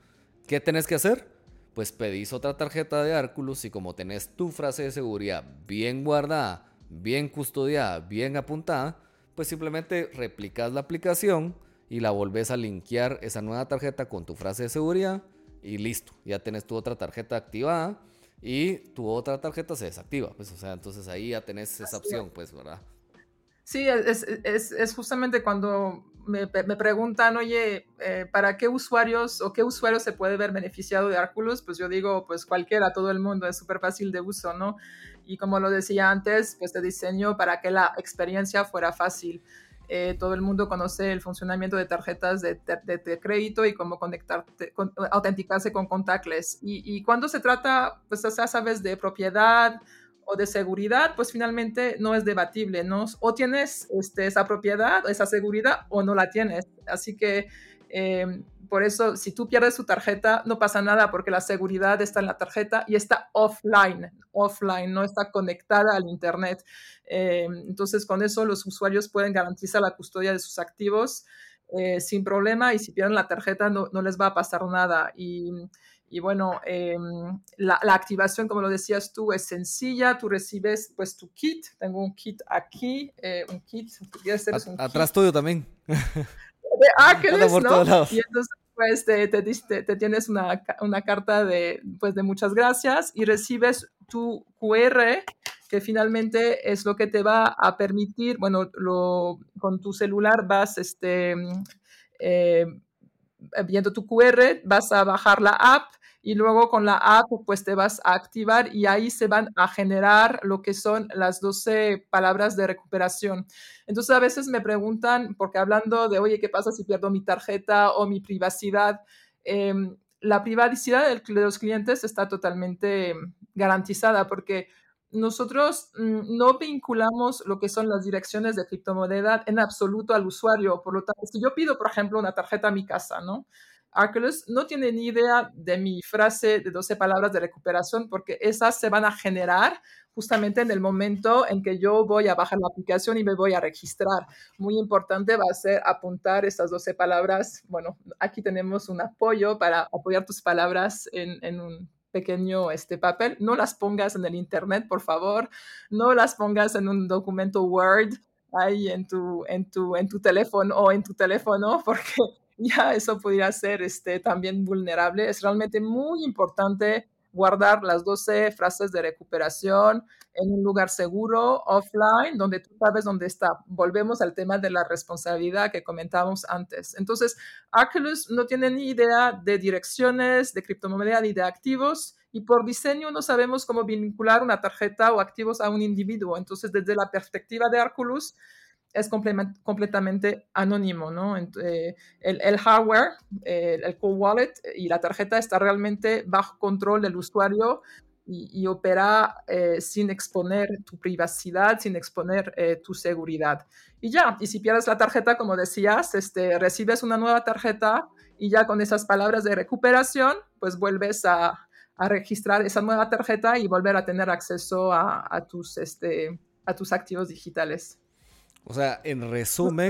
¿Qué tenés que hacer? Pues pedís otra tarjeta de Arculus y como tenés tu frase de seguridad bien guardada, bien custodiada, bien apuntada, pues simplemente replicas la aplicación y la volvés a linkear esa nueva tarjeta con tu frase de seguridad y listo, ya tenés tu otra tarjeta activada y tu otra tarjeta se desactiva. Pues, o sea, entonces ahí ya tenés esa opción, pues, ¿verdad? Sí, es, es, es justamente cuando me, me preguntan, oye, eh, ¿para qué usuarios o qué usuario se puede ver beneficiado de Arculus? Pues yo digo, pues cualquiera, todo el mundo, es súper fácil de uso, ¿no? Y como lo decía antes, pues te diseño para que la experiencia fuera fácil. Eh, todo el mundo conoce el funcionamiento de tarjetas de, crédito y cómo conectarte, autenticarse con contactless. Y, cuando se trata, pues ya sabes, de propiedad o de seguridad, pues finalmente no es debatible, ¿no? O tienes este, esa propiedad, esa seguridad, o no la tienes. Así que eh, por eso, si tú pierdes tu tarjeta, no pasa nada porque la seguridad está en la tarjeta y está offline, offline, no está conectada al Internet. Eh, entonces, con eso los usuarios pueden garantizar la custodia de sus activos eh, sin problema y si pierden la tarjeta no, no les va a pasar nada. Y, y bueno, em, la, la, activación, como lo decías tú, es sencilla. Tú recibes pues tu kit. Tengo un kit aquí, eh, un kit. Atrás tuyo también. de Ángeles, ¿no? Y entonces, pues, te, te, te, tienes una, una, carta de, pues, de muchas gracias y recibes tu QR, que finalmente es lo que te va a permitir, bueno, lo, con tu celular vas, este, eh, viendo tu QR, vas a bajar la app y luego con la app pues te vas a activar y ahí se van a generar lo que son las 12 palabras de recuperación. Entonces a veces me preguntan, porque hablando de, oye, ¿qué pasa si pierdo mi tarjeta o mi privacidad? Em, la privacidad de los clientes está totalmente garantizada porque nosotros mm, no vinculamos lo que son las direcciones de criptomoneda en absoluto al usuario. Por lo tanto, si yo pido, por ejemplo, una tarjeta a mi casa, ¿no? Arculus no tiene ni idea de mi frase de 12 palabras de recuperación porque esas se van a generar justamente en el momento en que yo voy a bajar la aplicación y me voy a registrar. Muy importante va a ser apuntar estas 12 palabras. Bueno, aquí tenemos un apoyo para apoyar tus palabras en, un pequeño este papel. No las pongas en el internet, por favor. No las pongas en un documento Word ahí en tu, en tu, en tu teléfono o en tu teléfono, porque ya eso podría ser este, también vulnerable. Es realmente muy importante guardar las 12 frases de recuperación en un lugar seguro, offline, donde tú sabes dónde está. Volvemos al tema de la responsabilidad que comentábamos antes. Entonces, Arculus no tiene ni idea de direcciones, de criptomoneda ni de activos. Y por diseño no sabemos cómo vincular una tarjeta o activos a un individuo. Entonces, desde la perspectiva de Arculus, es completamente anónimo, ¿no? Eh, el, hardware, el cold wallet y la tarjeta está realmente bajo control del usuario y, opera eh, sin exponer tu privacidad, sin exponer eh, tu seguridad. Y ya, y si pierdes la tarjeta, como decías, este, recibes una nueva tarjeta y ya con esas palabras de recuperación, pues vuelves a, registrar esa nueva tarjeta y volver a tener acceso a tus, este, a tus activos digitales. O sea, en resumen.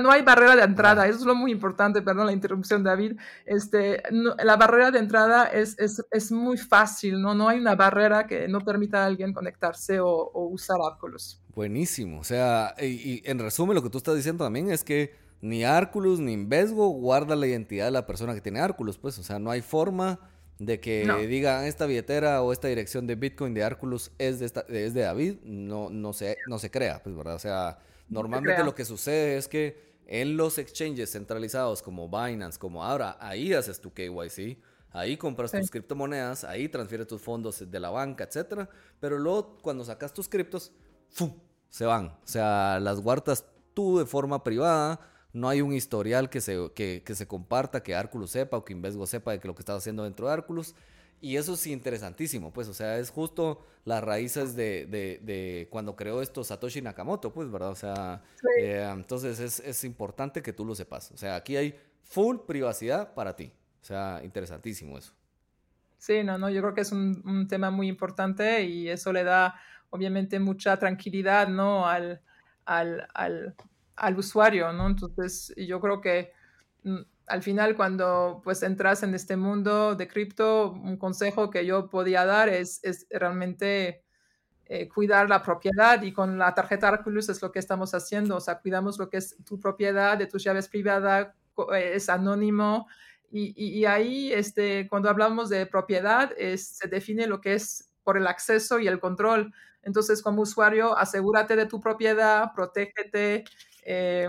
No hay barrera, de entrada, eso es lo muy importante, perdón la interrupción, David. Este, la barrera de entrada es, es, es, muy fácil, ¿no? No hay una barrera que no permita a alguien conectarse o, usar Arculus. Buenísimo, o sea, y, en resumen lo que tú estás diciendo también es que ni Arculus ni Invesgo guarda la identidad de la persona que tiene Arculus, pues, o sea, no hay forma de que diga esta billetera o esta dirección de Bitcoin de Arculus es de, esta, es de David, no, no, se, no se crea, pues, ¿verdad? O sea, normalmente lo que sucede es que en los exchanges centralizados como Binance, como ahora, ahí haces tu KYC, ahí compras tus criptomonedas, ahí transfieres tus fondos de la banca, etcétera, pero luego cuando sacas tus criptos, ¡fum! se van. O sea, las guardas tú de forma privada. No hay un historial que se, que, que se comparta, que Arculus sepa o que Invesgo sepa de que lo que estás haciendo dentro de Arculus. Y eso es interesantísimo, pues, o sea, es justo las raíces de, de, de cuando creó esto Satoshi Nakamoto, pues, ¿verdad? O sea, eh, entonces es, es, importante que tú lo sepas. O sea, aquí hay full privacidad para ti. O sea, interesantísimo eso. Sí, no, no, yo creo que es un, un tema muy importante y eso le da, obviamente, mucha tranquilidad, ¿no? Al, al, al, al usuario, ¿no? Entonces, yo creo que mm, al final cuando pues entras en este mundo de cripto, un consejo que yo podía dar es, es realmente eh, cuidar la propiedad y con la tarjeta Arculus es lo que estamos haciendo, o sea, cuidamos lo que es tu propiedad, de tus llaves privadas, eh, es anónimo y, y, ahí este, cuando hablamos de propiedad es, se define lo que es por el acceso y el control. Entonces, como usuario, asegúrate de tu propiedad, protégete. Eh,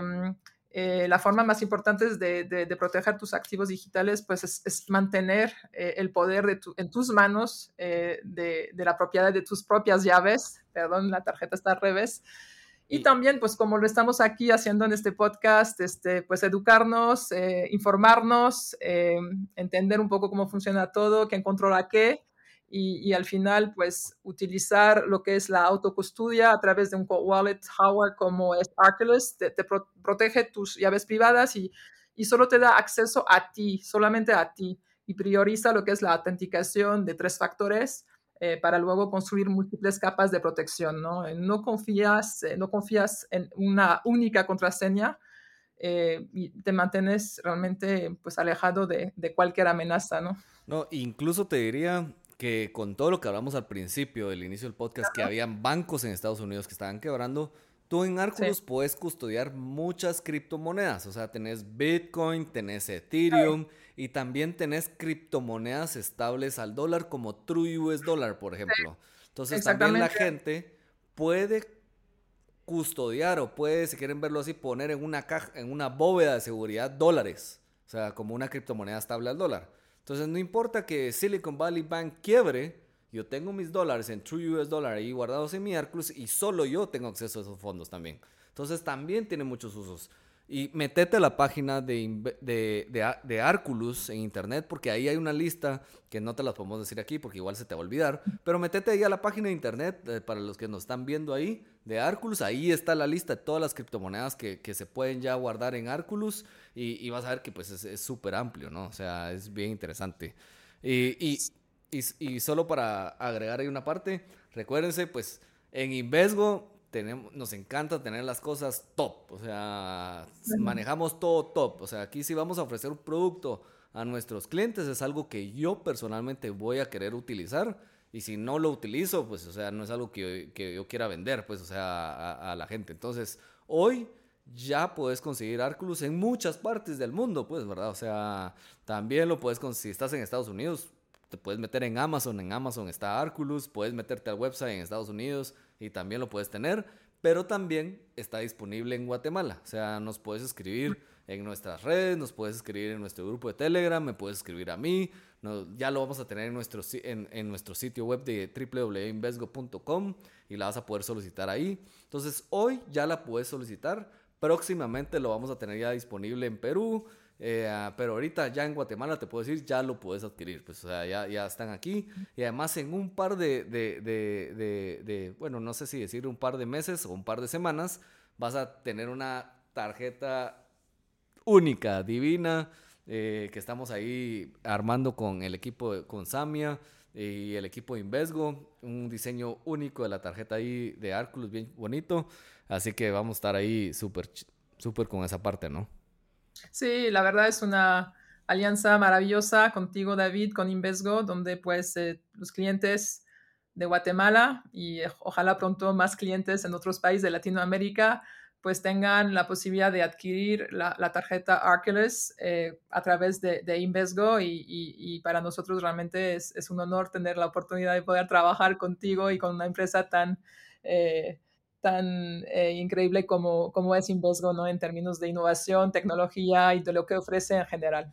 eh, la forma más importante de, de, proteger tus activos digitales pues es, mantener eh, el poder de en tus manos eh, de, de, la propiedad de tus propias llaves. Perdón, la tarjeta está al revés. Y también, pues como lo estamos aquí haciendo en este podcast, este, pues educarnos, informarnos, entender un poco cómo funciona todo, quién controla qué y, al final, pues, utilizar lo que es la autocustodia a través de un wallet hardware como es Arculus, te, protege tus llaves privadas y, y, solo te da acceso a ti, solamente a ti, y prioriza lo que es la autenticación de tres factores eh, para luego construir múltiples capas de protección, ¿no? Eh, no confías, eh, no confías en una única contraseña, y te mantienes realmente pues alejado de, de, cualquier amenaza, ¿no? No, incluso te diría, que con todo lo que hablamos al principio del inicio del podcast, que habían bancos en Estados Unidos que estaban quebrando, tú en Arculus puedes custodiar muchas criptomonedas. O sea, tenés Bitcoin, tenés Ethereum y también tenés criptomonedas estables al dólar como True US Dollar, por ejemplo. Entonces también la gente puede custodiar o puede, si quieren verlo así, poner en una caja, en una bóveda de seguridad dólares. O sea, como una criptomoneda estable al dólar. Entonces no importa que Silicon Valley Bank quiebre, yo tengo mis dólares en True US Dollar ahí guardados en mi Arculus y solo yo tengo acceso a esos fondos también. Entonces también tiene muchos usos. Y metete a la página de, de, en internet, porque ahí hay una lista que no te las podemos decir aquí porque igual se te va a olvidar. Pero metete ahí a la página de internet, eh, para los que nos están viendo ahí, de Arculus. Ahí está la lista de todas las criptomonedas que, que se pueden ya guardar en Arculus. Y, y vas a ver que pues es súper amplio, ¿no? O sea, es bien interesante. Y, y, y, solo para agregar ahí una parte, recuérdense, pues en Invesgo tenemos, nos encanta tener las cosas top, o sea, manejamos todo top, o sea, aquí si vamos a ofrecer un producto a nuestros clientes es algo que yo personalmente voy a querer utilizar y si no lo utilizo, pues, o sea, no es algo que, yo quiera vender, pues, o sea, a, a, la gente. Entonces, hoy ya puedes conseguir Arculus en muchas partes del mundo, pues, ¿verdad? O sea, también lo puedes conseguir, si estás en Estados Unidos, te puedes meter en Amazon, en Amazon está Arculus, puedes meterte al website en Estados Unidos y también lo puedes tener, pero también está disponible en Guatemala. O sea, nos puedes escribir en nuestras redes, nos puedes escribir en nuestro grupo de Telegram, me puedes escribir a mí, ya lo vamos a tener en nuestro, en, en nuestro sitio web de www.invesgo.com y la vas a poder solicitar ahí. Entonces, hoy ya la puedes solicitar, próximamente lo vamos a tener ya disponible en Perú, eh, pero ahorita ya en Guatemala te puedo decir, ya lo puedes adquirir. Pues, o sea, ya, ya están aquí. Y además en un par de, de, bueno, no sé si decir un par de meses o un par de semanas, vas a tener una tarjeta única, divina, eh, que estamos ahí armando con el equipo, con Samia y el equipo de Invesgo. Un diseño único de la tarjeta ahí de Arculus, bien bonito. Así que vamos a estar ahí súper, súper con esa parte, ¿no? Sí, la verdad es una alianza maravillosa contigo, David, con Invesgo, donde pues eh, los clientes de Guatemala y eh, ojalá pronto más clientes en otros países de Latinoamérica pues tengan la posibilidad de adquirir la, tarjeta Arculus eh, a través de, Invesgo y, para nosotros realmente es, es, un honor tener la oportunidad de poder trabajar contigo y con una empresa tan tan eh, increíble como, como es Invesgo, ¿no? En términos de innovación, tecnología y de lo que ofrece en general.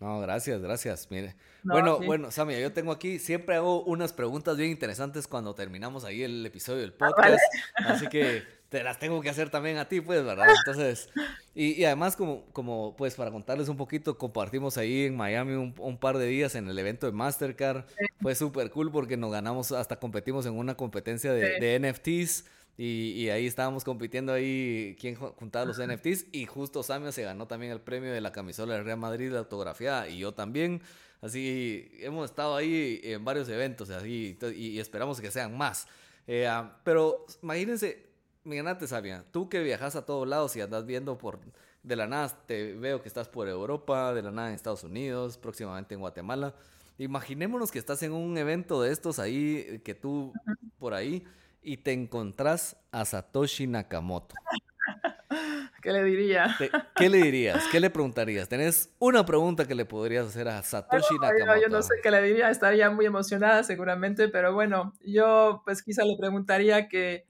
No, gracias, gracias. Mire. bueno, bueno, Samia, yo tengo aquí, siempre hago unas preguntas bien interesantes cuando terminamos ahí el episodio del ah, podcast. Así que te las tengo que hacer también a ti, pues, ¿verdad? Entonces, y, además, como, como, pues, para contarles un poquito, compartimos ahí en Miami un, par de días en el evento de Mastercard. Fue súper cool porque nos ganamos, hasta competimos en una competencia de, NFTs. Y, ahí estábamos compitiendo ahí quién juntaba los NFTs. Y justo Samia se ganó también el premio de la camisola del Real Madrid de autografía. Y yo también. Así hemos estado ahí en varios eventos así, y, esperamos que sean más. Eh, ah, pero imagínense, Miguel Sabia, tú que viajas a todos lados y andas viendo por de la nada, te veo que estás por Europa, de la nada en Estados Unidos, próximamente en Guatemala. Imaginémonos que estás en un evento de estos ahí, que tú por ahí, y te encontrás a Satoshi Nakamoto. ¿Qué le diría? ¿Qué le dirías? ¿Qué le preguntarías? ¿Tenés una pregunta que le podrías hacer a Satoshi Nakamoto? Yo no sé qué le diría, estaría muy emocionada seguramente, pero bueno, yo pues quizá le preguntaría que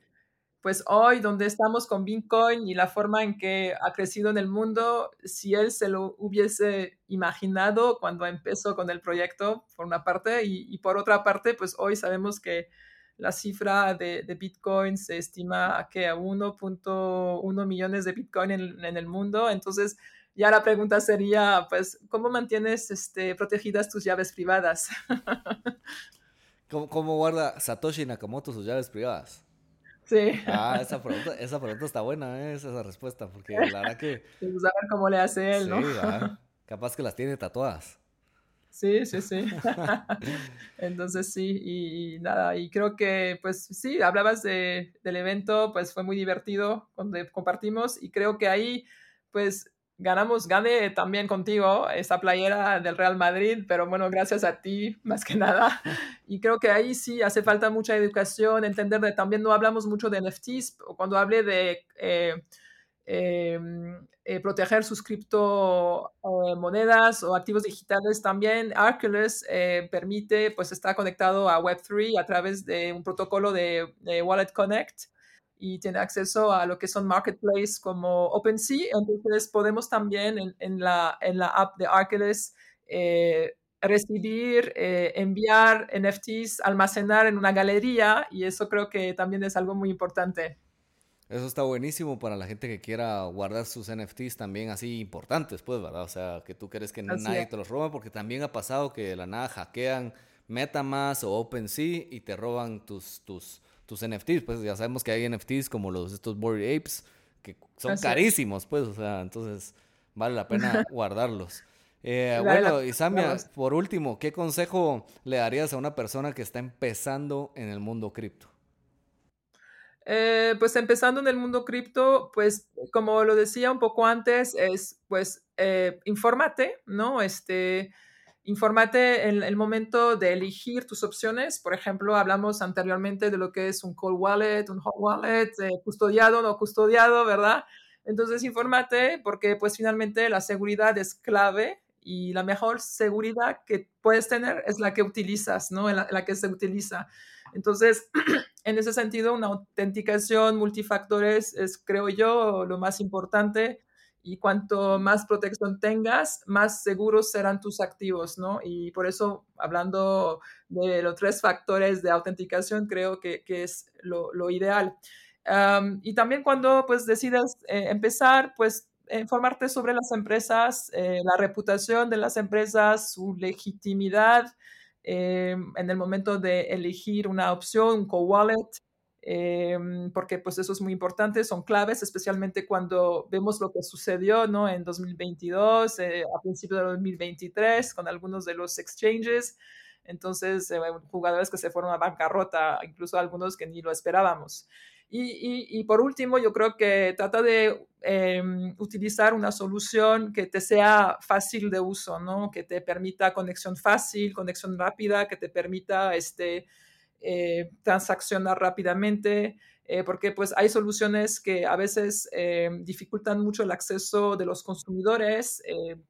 pues hoy donde estamos con Bitcoin y la forma en que ha crecido en el mundo, si él se lo hubiese imaginado cuando empezó con el proyecto, por una parte, y, por otra parte, pues hoy sabemos que la cifra de, Bitcoin se estima a que a 1.1 millones de Bitcoin en, el mundo. Entonces, ya la pregunta sería, pues, ¿cómo mantienes este, protegidas tus llaves privadas? ¿Cómo, ¿Cómo, guarda Satoshi Nakamoto sus llaves privadas? Sí. Ah, esa pregunta, esa pregunta está buena, ¿eh? esa, respuesta, porque la verdad que... Pues a ver cómo le hace él, ¿no? Sí, capaz que las tiene tatuadas. Sí, sí, sí. Entonces sí, y, nada, y creo que pues sí, hablabas de, del evento, pues fue muy divertido cuando compartimos y creo que ahí pues ganamos, gane también contigo esa playera del Real Madrid, pero bueno, gracias a ti más que nada. Y creo que ahí sí hace falta mucha educación, entender de también no hablamos mucho de NFTs, cuando hablé de eh, em, eh, proteger sus criptomonedas o activos digitales también, Arculus eh, permite, pues está conectado a Web3 a través de un protocolo de Wallet Connect y tiene acceso a lo que son marketplaces como OpenSea. Entonces podemos también en, la, en la app de Arculus eh, recibir, eh, enviar NFTs, almacenar en una galería y eso creo que también es algo muy importante. Eso está buenísimo para la gente que quiera guardar sus NFTs también así importantes, pues, ¿verdad? O sea, que tú quieres que nadie te los roba, porque también ha pasado que de la nada hackean MetaMask o OpenSea y te roban tus, tus, tus NFTs. Pues ya sabemos que hay NFTs como los estos Bored Apes que son carísimos, pues, o sea, entonces vale la pena guardarlos. Eh, bueno, y Samia, por último, ¿qué consejo le darías a una persona que está empezando en el mundo cripto? Eh, pues empezando en el mundo cripto, pues como lo decía un poco antes, es pues eh, infórmate, ¿no? Este, Infórmate en el momento de elegir tus opciones. Por ejemplo, hablamos anteriormente de lo que es un cold wallet, un hot wallet, eh, custodiado, no custodiado, ¿verdad? Entonces, infórmate porque pues finalmente la seguridad es clave y la mejor seguridad que puedes tener es la que utilizas, ¿no? La, la que se utiliza. Entonces, en ese sentido, una autenticación multifactores es, creo yo, lo más importante y cuanto más protección tengas, más seguros serán tus activos, ¿no? Y por eso, hablando de los tres factores de autenticación, creo que, que es lo, lo ideal. y también cuando pues decidas eh, empezar, pues informarte sobre las empresas, eh, la reputación de las empresas, su legitimidad eh, en el momento de elegir una opción, un co-wallet, Em, porque pues eso es muy importante, son claves, especialmente cuando vemos lo que sucedió ¿no? en 2022, eh, a principios de 2023, con algunos de los exchanges. Entonces, eh, jugadores que se fueron a bancarrota, incluso algunos que ni lo esperábamos. Y, y, por último, yo creo que trata de em, utilizar una solución que te sea fácil de uso, ¿no? que te permita conexión fácil, conexión rápida, que te permita este, eh, transaccionar rápidamente, eh, porque pues hay soluciones que a veces eh, dificultan mucho el acceso de los consumidores,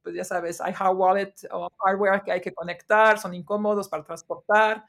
pues ya sabes, hay hard wallet o hardware que hay que conectar, son incómodos para transportar,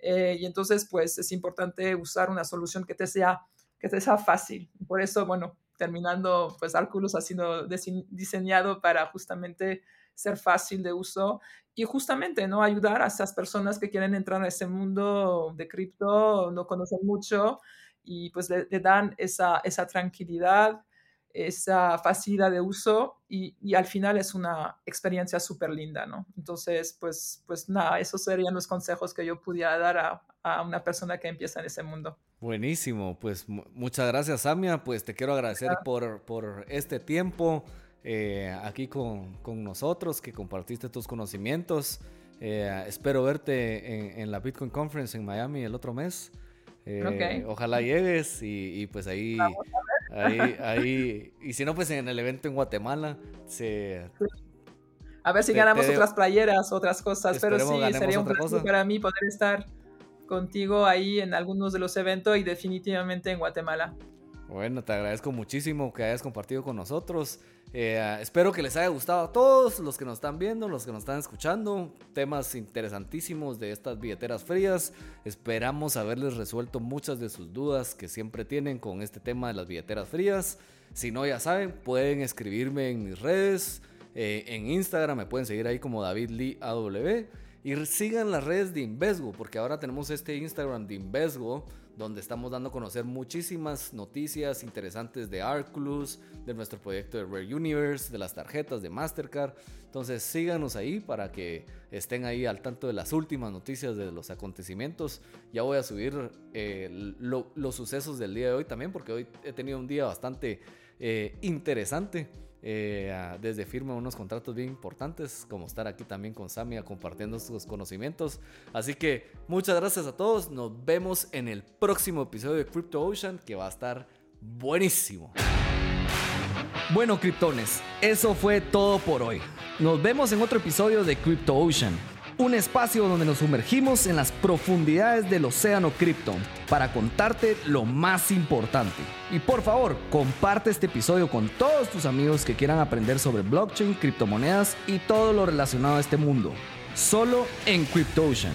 y entonces pues es importante usar una solución que te sea, que te sea fácil. Por eso, bueno, terminando, pues Arculus ha sido diseñado para justamente ser fácil de uso y justamente no ayudar a esas personas que quieren entrar a ese mundo de cripto, no conocen mucho y pues le, dan esa, esa tranquilidad, esa facilidad de uso y, y al final es una experiencia súper linda, ¿no? Entonces, pues, pues nada, esos serían los consejos que yo pudiera dar a, a una persona que empieza en ese mundo. Buenísimo, pues muchas gracias Samia, pues te quiero agradecer por, por este tiempo eh, aquí con, con, nosotros, que compartiste tus conocimientos. Eh, espero verte en, la Bitcoin Conference en Miami el otro mes. Eh, ojalá llegues y, pues ahí, ahí, ahí, y si no, pues en el evento en Guatemala. Se, a ver si ganamos otras playeras, otras cosas, pero sí, sería un placer para mí poder estar contigo ahí en algunos de los eventos y definitivamente en Guatemala. Bueno, te agradezco muchísimo que hayas compartido con nosotros. Eh, espero que les haya gustado a todos los que nos están viendo, los que nos están escuchando. Temas interesantísimos de estas billeteras frías. Esperamos haberles resuelto muchas de sus dudas que siempre tienen con este tema de las billeteras frías. Si no, ya saben, pueden escribirme en mis redes. Eh, en Instagram me pueden seguir ahí como David Lee AW. Y sigan las redes de Invesgo, porque ahora tenemos este Instagram de Invesgo donde estamos dando a conocer muchísimas noticias interesantes de Arculus, de nuestro proyecto de Rare Universe, de las tarjetas de Mastercard. Entonces síganos ahí para que estén ahí al tanto de las últimas noticias de los acontecimientos. Ya voy a subir eh, los sucesos del día de hoy también, porque hoy he tenido un día bastante eh, interesante. Eh, desde firma unos contratos bien importantes, como estar aquí también con Samia compartiendo sus conocimientos. Así que muchas gracias a todos. Nos vemos en el próximo episodio de Crypto Ocean, que va a estar buenísimo. Bueno, criptones, eso fue todo por hoy. Nos vemos en otro episodio de Crypto Ocean un espacio donde nos sumergimos en las profundidades del océano cripto para contarte lo más importante. Y por favor, comparte este episodio con todos tus amigos que quieran aprender sobre blockchain, criptomonedas y todo lo relacionado a este mundo. Solo en CryptoOcean.